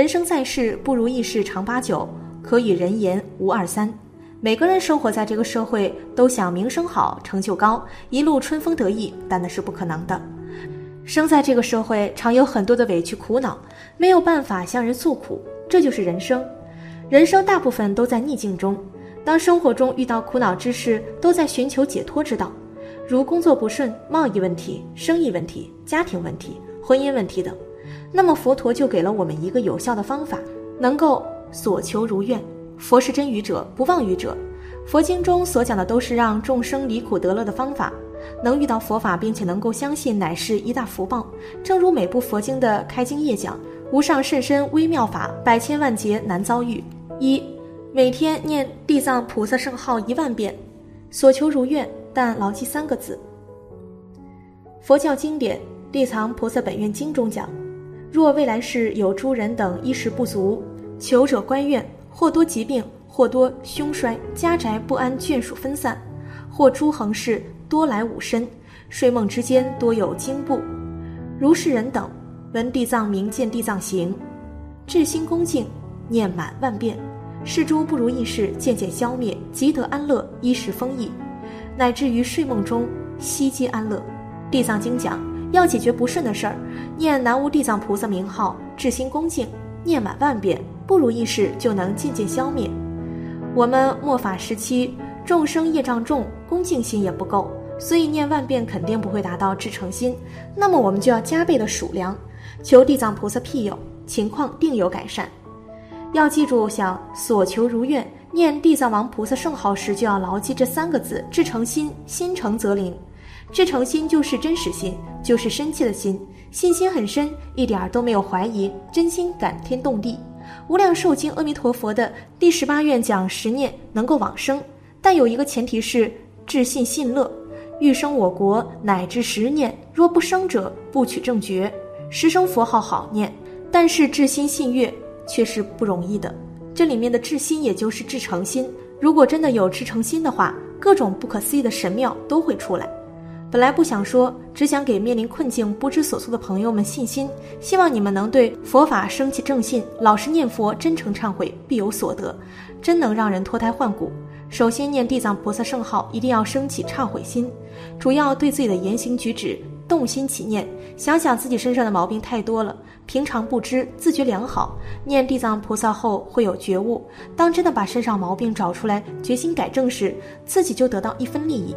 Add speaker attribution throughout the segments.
Speaker 1: 人生在世，不如意事常八九，可与人言无二三。每个人生活在这个社会，都想名声好、成就高、一路春风得意，但那是不可能的。生在这个社会，常有很多的委屈苦恼，没有办法向人诉苦，这就是人生。人生大部分都在逆境中，当生活中遇到苦恼之事，都在寻求解脱之道，如工作不顺、贸易问题、生意问题、家庭问题、婚姻问题等。那么佛陀就给了我们一个有效的方法，能够所求如愿。佛是真语者，不妄语者。佛经中所讲的都是让众生离苦得乐的方法，能遇到佛法并且能够相信，乃是一大福报。正如每部佛经的开经页讲：“无上甚深微妙法，百千万劫难遭遇。”一，每天念地藏菩萨圣号一万遍，所求如愿。但牢记三个字。佛教经典《地藏菩萨本愿经》中讲：“若未来世有诸人等衣食不足，求者官愿。”或多疾病，或多凶衰，家宅不安，眷属分散；或诸横事多来五身，睡梦之间多有惊怖。如是人等，闻地藏名，见地藏行，至心恭敬，念满万遍，是诸不如意事渐渐消灭，即得安乐，衣食丰溢，乃至于睡梦中悉皆安乐。地藏经讲，要解决不顺的事儿，念南无地藏菩萨名号，至心恭敬，念满万遍。不如意事就能渐渐消灭。我们末法时期众生业障重，恭敬心也不够，所以念万遍肯定不会达到至诚心。那么我们就要加倍的数量，求地藏菩萨庇佑，情况定有改善。要记住，想所求如愿，念地藏王菩萨圣号时就要牢记这三个字：至诚心，心诚则灵。至诚心就是真实心，就是深切的心，信心很深，一点儿都没有怀疑，真心感天动地。无量寿经阿弥陀佛的第十八愿讲十念能够往生，但有一个前提是至信信乐，欲生我国乃至十念，若不生者不取正觉。十声佛号好念，但是至心信乐却是不容易的。这里面的至心也就是至诚心，如果真的有至诚心的话，各种不可思议的神妙都会出来。本来不想说，只想给面临困境不知所措的朋友们信心，希望你们能对佛法升起正信，老实念佛，真诚忏悔，必有所得，真能让人脱胎换骨。首先念地藏菩萨圣号，一定要升起忏悔心，主要对自己的言行举止动心起念，想想自己身上的毛病太多了，平常不知，自觉良好。念地藏菩萨后会有觉悟，当真的把身上毛病找出来，决心改正时，自己就得到一分利益。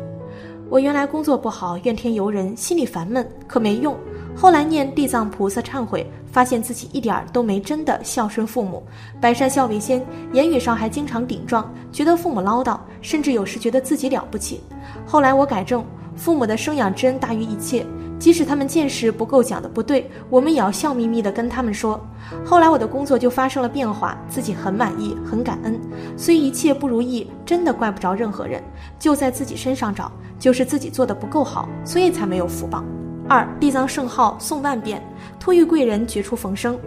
Speaker 1: 我原来工作不好，怨天尤人，心里烦闷，可没用。后来念地藏菩萨忏悔，发现自己一点儿都没真的孝顺父母，百善孝为先，言语上还经常顶撞，觉得父母唠叨，甚至有时觉得自己了不起。后来我改正，父母的生养之恩大于一切，即使他们见识不够讲的不对，我们也要笑眯眯地跟他们说。后来我的工作就发生了变化，自己很满意，很感恩。所以一切不如意，真的怪不着任何人，就在自己身上找。就是自己做的不够好，所以才没有福报。二地藏圣号诵万遍，托遇贵人，绝处逢生。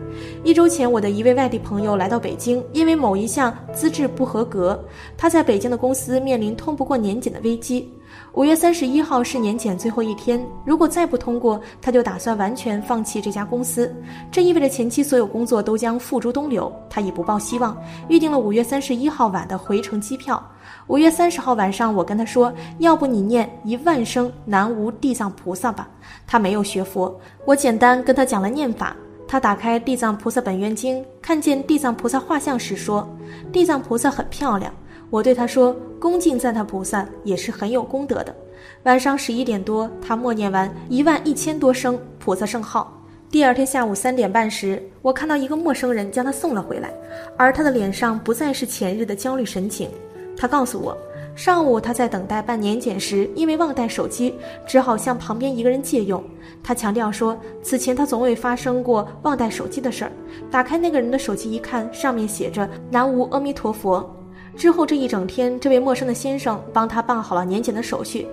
Speaker 1: 一周前，我的一位外地朋友来到北京，因为某一项资质不合格，他在北京的公司面临通不过年检的危机。五月三十一号是年检最后一天，如果再不通过，他就打算完全放弃这家公司。这意味着前期所有工作都将付诸东流。他已不抱希望，预定了五月三十一号晚的回程机票。五月三十号晚上，我跟他说：“要不你念一万声南无地藏菩萨吧。”他没有学佛，我简单跟他讲了念法。他打开《地藏菩萨本愿经》，看见地藏菩萨画像时说：“地藏菩萨很漂亮。”我对他说：“恭敬赞叹菩萨也是很有功德的。”晚上十一点多，他默念完一万一千多声菩萨圣号。第二天下午三点半时，我看到一个陌生人将他送了回来，而他的脸上不再是前日的焦虑神情。他告诉我，上午他在等待办年检时，因为忘带手机，只好向旁边一个人借用。他强调说，此前他从未发生过忘带手机的事儿。打开那个人的手机一看，上面写着“南无阿弥陀佛”。之后这一整天，这位陌生的先生帮他办好了年检的手续，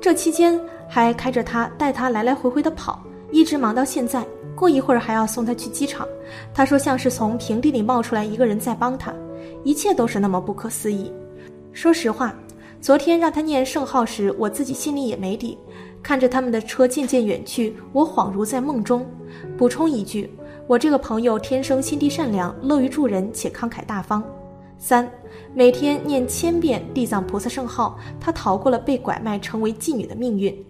Speaker 1: 这期间还开着他带他来来回回的跑，一直忙到现在。过一会儿还要送他去机场。他说像是从平地里冒出来一个人在帮他，一切都是那么不可思议。说实话，昨天让他念圣号时，我自己心里也没底。看着他们的车渐渐远去，我恍如在梦中。补充一句，我这个朋友天生心地善良，乐于助人且慷慨大方。三，每天念千遍地藏菩萨圣号，他逃过了被拐卖成为妓女的命运。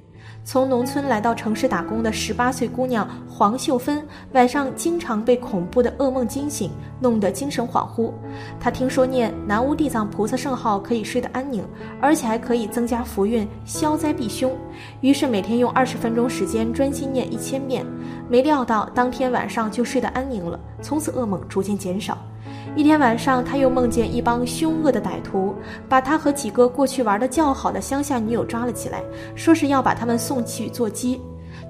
Speaker 1: 从农村来到城市打工的十八岁姑娘黄秀芬，晚上经常被恐怖的噩梦惊醒，弄得精神恍惚。她听说念南无地藏菩萨圣号可以睡得安宁，而且还可以增加福运、消灾避凶，于是每天用二十分钟时间专心念一千遍。没料到当天晚上就睡得安宁了，从此噩梦逐渐减少。一天晚上，他又梦见一帮凶恶的歹徒把他和几个过去玩的较好的乡下女友抓了起来，说是要把他们送去做鸡。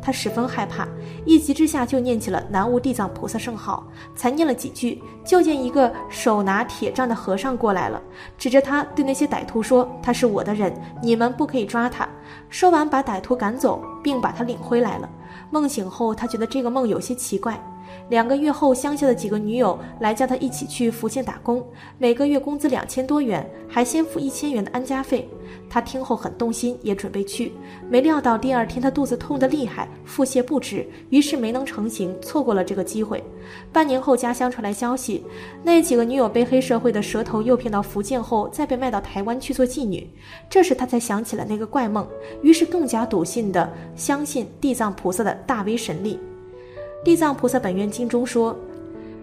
Speaker 1: 他十分害怕，一急之下就念起了南无地藏菩萨圣号。才念了几句，就见一个手拿铁杖的和尚过来了，指着他对那些歹徒说：“他是我的人，你们不可以抓他。”说完，把歹徒赶走，并把他领回来了。梦醒后，他觉得这个梦有些奇怪。两个月后，乡下的几个女友来叫他一起去福建打工，每个月工资两千多元，还先付一千元的安家费。他听后很动心，也准备去。没料到第二天他肚子痛得厉害，腹泻不止，于是没能成行，错过了这个机会。半年后，家乡传来消息，那几个女友被黑社会的蛇头诱骗到福建后，再被卖到台湾去做妓女。这时他才想起了那个怪梦，于是更加笃信的相信地藏菩萨的大威神力。地藏菩萨本愿经中说，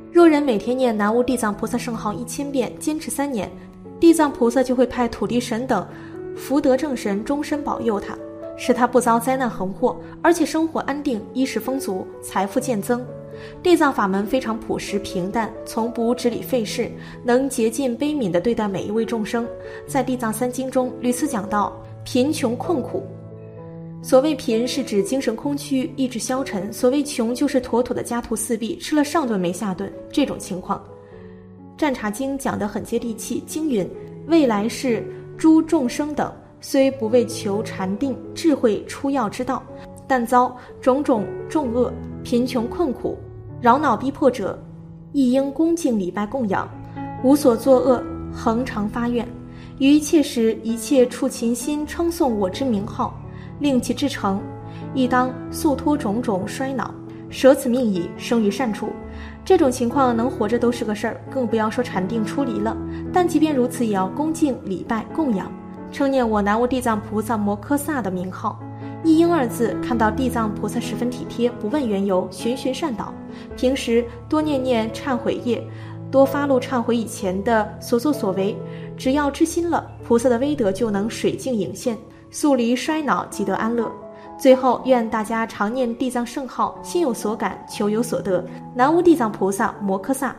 Speaker 1: 若人每天念南无地藏菩萨圣号一千遍，坚持三年，地藏菩萨就会派土地神等福德正神终身保佑他，使他不遭灾难横祸，而且生活安定，衣食丰足，财富渐增。地藏法门非常朴实平淡，从不执理费事，能竭尽悲悯地对待每一位众生。在地藏三经中屡次讲到贫穷困苦。所谓贫是指精神空虚、意志消沉；所谓穷就是妥妥的家徒四壁，吃了上顿没下顿这种情况。《占察经》讲得很接地气，经云：未来世诸众生等，虽不为求禅定、智慧出药之道，但遭种种重恶、贫穷困苦、扰恼逼迫者，亦应恭敬礼拜供养，无所作恶，恒常发愿，于一切时一切处勤心称颂我之名号。令其至诚，亦当速脱种种衰恼，舍此命矣，生于善处。这种情况能活着都是个事儿，更不要说禅定出离了。但即便如此，也要恭敬礼拜供养，称念我南无地藏菩萨摩诃萨的名号。一英二字，看到地藏菩萨十分体贴，不问缘由，循循善导。平时多念念忏悔业，多发露忏悔以前的所作所为，只要知心了，菩萨的威德就能水镜影现。速离衰老，即得安乐。最后，愿大家常念地藏圣号，心有所感，求有所得。南无地藏菩萨摩诃萨。